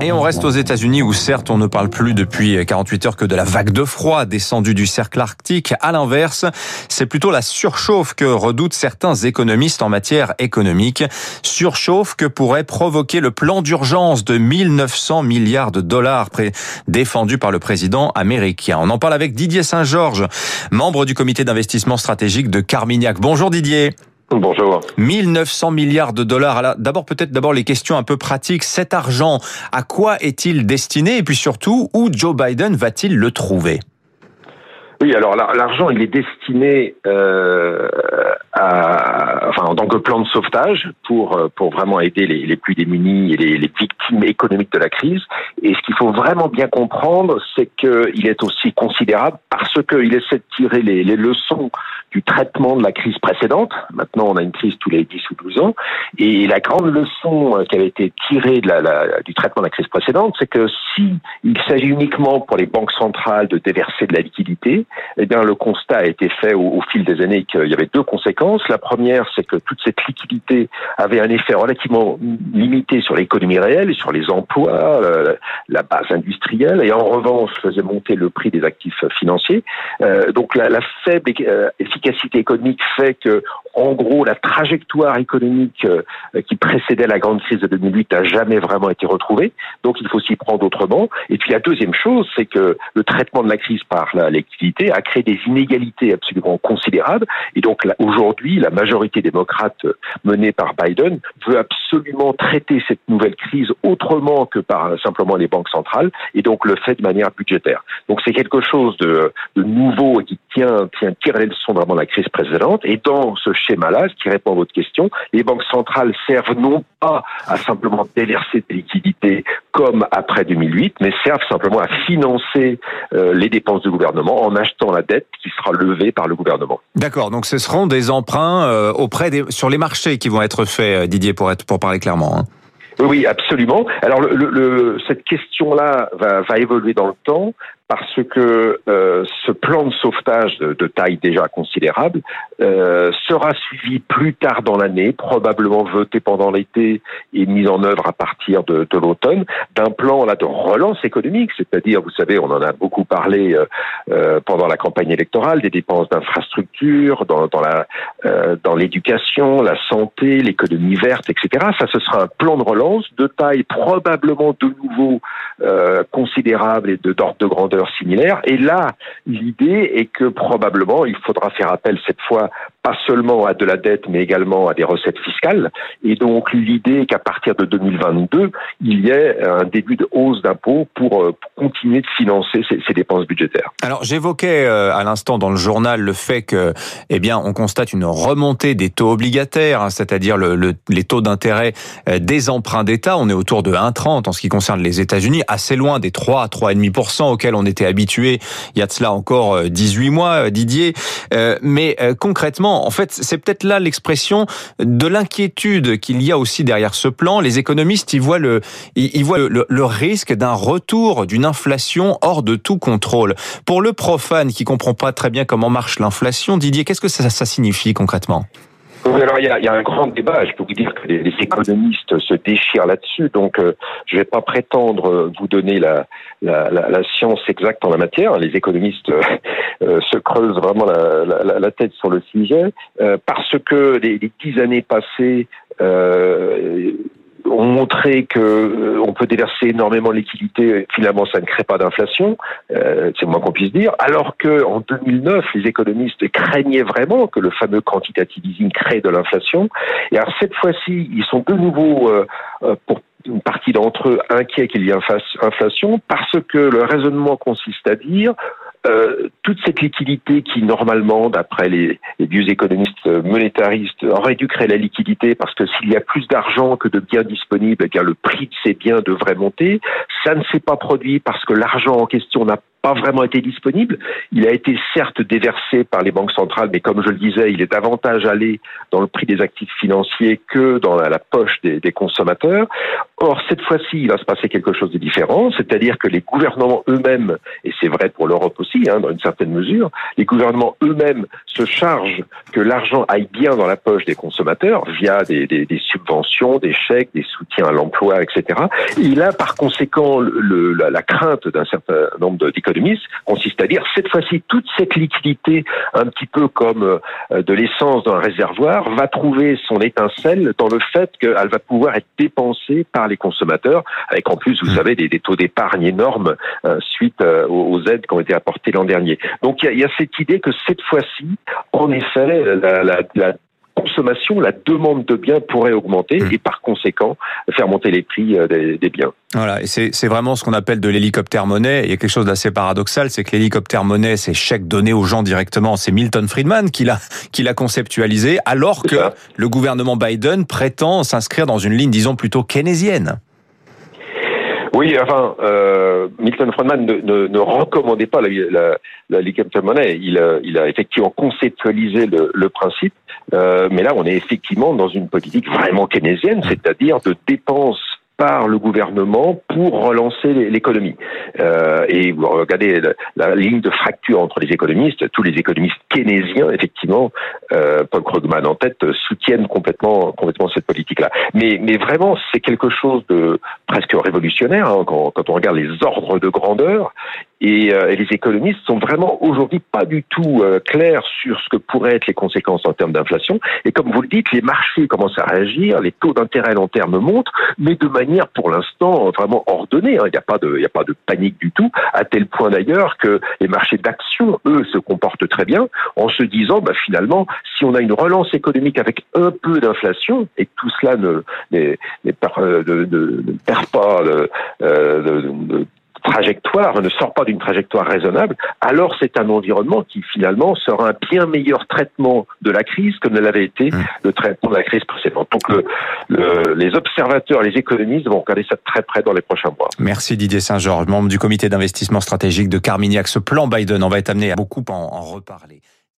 Et on reste aux États-Unis où certes on ne parle plus depuis 48 heures que de la vague de froid descendue du cercle arctique. À l'inverse, c'est plutôt la surchauffe que redoutent certains économistes en matière économique. Surchauffe que pourrait provoquer le plan d'urgence de 1900 milliards de dollars défendu par le président américain. On en parle avec Didier Saint-Georges, membre du comité d'investissement stratégique de Carmignac. Bonjour Didier. Bonjour. 1900 milliards de dollars. D'abord, peut-être d'abord les questions un peu pratiques. Cet argent, à quoi est-il destiné? Et puis surtout, où Joe Biden va-t-il le trouver? Oui, alors l'argent, il est destiné euh, à, enfin, en tant que plan de sauvetage pour euh, pour vraiment aider les, les plus démunis et les, les, victimes économiques de la crise. Et ce qu'il faut vraiment bien comprendre, c'est qu'il est aussi considérable parce qu'il essaie de tirer les, les, leçons du traitement de la crise précédente. Maintenant, on a une crise tous les 10 ou 12 ans. Et la grande leçon euh, qui avait été tirée du traitement de la crise précédente, c'est que si s'agit uniquement pour les banques centrales de déverser de la liquidité, eh bien, le constat a été fait au, fil des années qu'il y avait deux conséquences. La première, c'est que toute cette liquidité avait un effet relativement limité sur l'économie réelle et sur les emplois, la base industrielle, et en revanche faisait monter le prix des actifs financiers. Euh, donc la, faible euh, efficacité économique fait que, en gros, la trajectoire économique euh, qui précédait la grande crise de 2008 n'a jamais vraiment été retrouvée. Donc il faut s'y prendre autrement. Et puis la deuxième chose, c'est que le traitement de la crise par la liquidité a créé des inégalités absolument considérables. Et donc aujourd'hui, la majorité démocrate menée par Biden veut absolument traiter cette nouvelle crise autrement que par simplement les banques centrales, et donc le fait de manière budgétaire. Donc c'est quelque chose de, de, nouveau et qui tient, tient tire les leçons vraiment de la crise précédente. Et dans ce schéma-là, ce qui répond à votre question, les banques centrales servent non pas à simplement déverser des liquidités comme après 2008, mais servent simplement à financer euh, les dépenses du gouvernement en achetant la dette qui sera levée par le gouvernement. D'accord, donc ce seront des emprunts euh, auprès des, sur les marchés qui vont être faits, euh, Didier, pour, être, pour parler clairement. Hein. Oui, absolument. Alors le, le, cette question-là va, va, évoluer dans le temps parce que euh, ce plan de sauvetage de, taille déjà considérable euh, sera suivi plus tard dans l'année, probablement voté pendant l'été et mis en œuvre à partir de, de l'automne, d'un plan là de relance économique, c'est-à-dire, vous savez, on en a beaucoup parlé euh, euh pendant la campagne électorale, des dépenses d'infrastructure, dans, dans la euh, l'éducation, la santé, l'économie verte, etc. Ça, ce sera un plan de relance de taille probablement de nouveau euh, considérable et de d'ordre de grandeur similaires. Et là, l'idée est que probablement, il faudra faire appel cette fois pas seulement à de la dette, mais également à des recettes fiscales. Et donc, l'idée qu'à partir de 2022, il y ait un début de hausse d'impôts pour, euh, continuer de financer ces, ces dépenses budgétaires. Alors, j'évoquais euh, à l'instant dans le journal le fait que, eh bien, on constate une remontée des taux obligataires, hein, c'est-à-dire le, le, les taux d'intérêt euh, des emprunts d'État. On est autour de 1,30 en ce qui concerne les États-Unis, assez loin des 3 à 3,5% auxquels on était habitué il y a de cela encore 18 mois, Didier. Mais concrètement, en fait, c'est peut-être là l'expression de l'inquiétude qu'il y a aussi derrière ce plan. Les économistes, ils voient le, voient le, risque d'un retour d'une inflation hors de tout contrôle. Pour le profane qui comprend pas très bien comment marche l'inflation, Didier, qu'est-ce que ça signifie concrètement? Alors il y, a, il y, a, un grand débat. Je peux vous dire que les, économistes se déchirent là-dessus. Donc euh, je ne vais pas prétendre vous donner la, la, la, science exacte en la matière. Les économistes euh, euh se creusent vraiment la, tête sur le sujet euh, parce que les, les dix années passées ont montré que euh, on peut déverser énormément de liquidités, finalement ça ne crée pas d'inflation, euh, c'est moins qu'on puisse dire, alors que en 2009, les économistes craignaient vraiment que le fameux quantitative easing crée de l'inflation. Et alors cette fois-ci, ils sont de nouveau euh, euh pour une partie d'entre eux inquiets qu'il y ait inflation parce que le raisonnement consiste à dire euh, toute cette liquidité qui normalement, d'après les, vieux économistes monétaristes, créer la liquidité parce que s'il y a plus d'argent que de biens disponibles, eh bien le prix de ces biens devrait monter. Ça ne s'est pas produit parce que l'argent en question n'a pas vraiment été disponible. Il a été certes déversé par les banques centrales, mais comme je le disais, il est davantage allé dans le prix des actifs financiers que dans la, poche des, consommateurs. Or, cette fois-ci, il va se passer quelque chose de différent, c'est-à-dire que les gouvernements eux-mêmes, et c'est vrai pour l'Europe aussi, hein, dans une certaine mesure, les gouvernements eux-mêmes se chargent que l'argent aille bien dans la poche des consommateurs via des, subventions, des chèques, des soutiens à l'emploi, etc. Et a par conséquent la, crainte d'un certain nombre d'économistes consiste à dire cette fois-ci toute cette liquidité, un petit peu comme euh, de l'essence dans un réservoir, va trouver son étincelle dans le fait qu'elle va pouvoir être dépensée par les consommateurs, avec en plus, vous mmh. savez, des, des taux d'épargne énormes euh, suite euh, aux, aides qui ont été apportées l'an dernier. Donc il y a, y a, cette idée que cette fois-ci, en effet, la, la, la consommation, la demande de biens pourrait augmenter mmh. et par conséquent faire monter les prix euh, des, des biens. Voilà, et c'est vraiment ce qu'on appelle de l'hélicoptère monnaie. Il y a quelque chose d'assez paradoxal, c'est que l'hélicoptère monnaie, c'est chèque donné aux gens directement. C'est Milton Friedman qui l'a qui l'a conceptualisé, alors que le gouvernement Biden prétend s'inscrire dans une ligne, disons plutôt keynésienne. Oui, enfin, euh, Milton Friedman ne, ne, recommandait pas la, la, la monnaie. Il, il, a effectivement conceptualisé le, le principe, euh, mais là, on est effectivement dans une politique vraiment keynésienne, c'est-à-dire de dépenses par le gouvernement pour relancer l'économie. Euh, et vous regardez la, ligne de fracture entre les économistes, tous les économistes keynésiens, effectivement, euh, Paul Krugman en tête, soutiennent complètement, complètement cette politique-là. Mais, mais vraiment, c'est quelque chose de presque révolutionnaire hein, quand, quand on regarde les ordres de grandeur. Et, euh, les économistes sont vraiment aujourd'hui pas du tout euh, clairs sur ce que pourraient être les conséquences en termes d'inflation. Et comme vous le dites, les marchés commencent à réagir, les taux d'intérêt long terme montent, mais de manière pour l'instant vraiment ordonnée. Hein. Il n'y a pas de, il a pas de panique du tout, à tel point d'ailleurs que les marchés d'actions, eux, se comportent très bien en se disant, bah, finalement, si on a une relance économique avec un peu d'inflation et que tout cela ne, ne, ne, perd pas de, de, trajectoire, ne sort pas d'une trajectoire raisonnable, alors c'est un environnement qui finalement sera un bien meilleur traitement de la crise que ne l'avait été mmh. le traitement de la crise précédente. Donc le, le, les observateurs, les économistes vont regarder ça très près dans les prochains mois. Merci Didier Saint-Georges, membre du comité d'investissement stratégique de Carmignac. Ce plan Biden, on va être amené à beaucoup en, en reparler.